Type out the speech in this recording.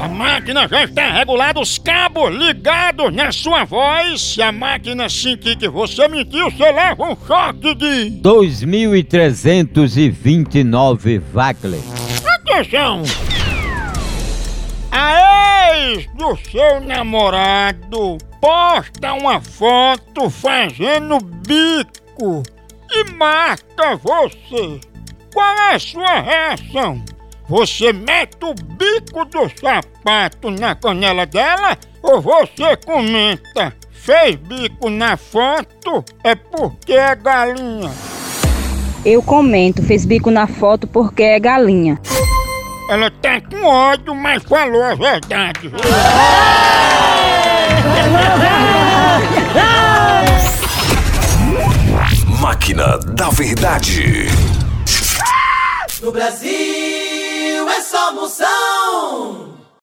A máquina já está regulada, os cabos ligados na sua voz. Se a máquina sentir que você mentiu, você leva um choque de... 2.329 Wagner. Atenção! A ex do seu namorado posta uma foto fazendo bico e marca você. Qual é a sua reação? Você mete o bico do sapato na canela dela ou você comenta? Fez bico na foto é porque é galinha. Eu comento, fez bico na foto porque é galinha. Ela tá com ódio, mas falou a verdade. Máquina da Verdade. No Brasil é só moção.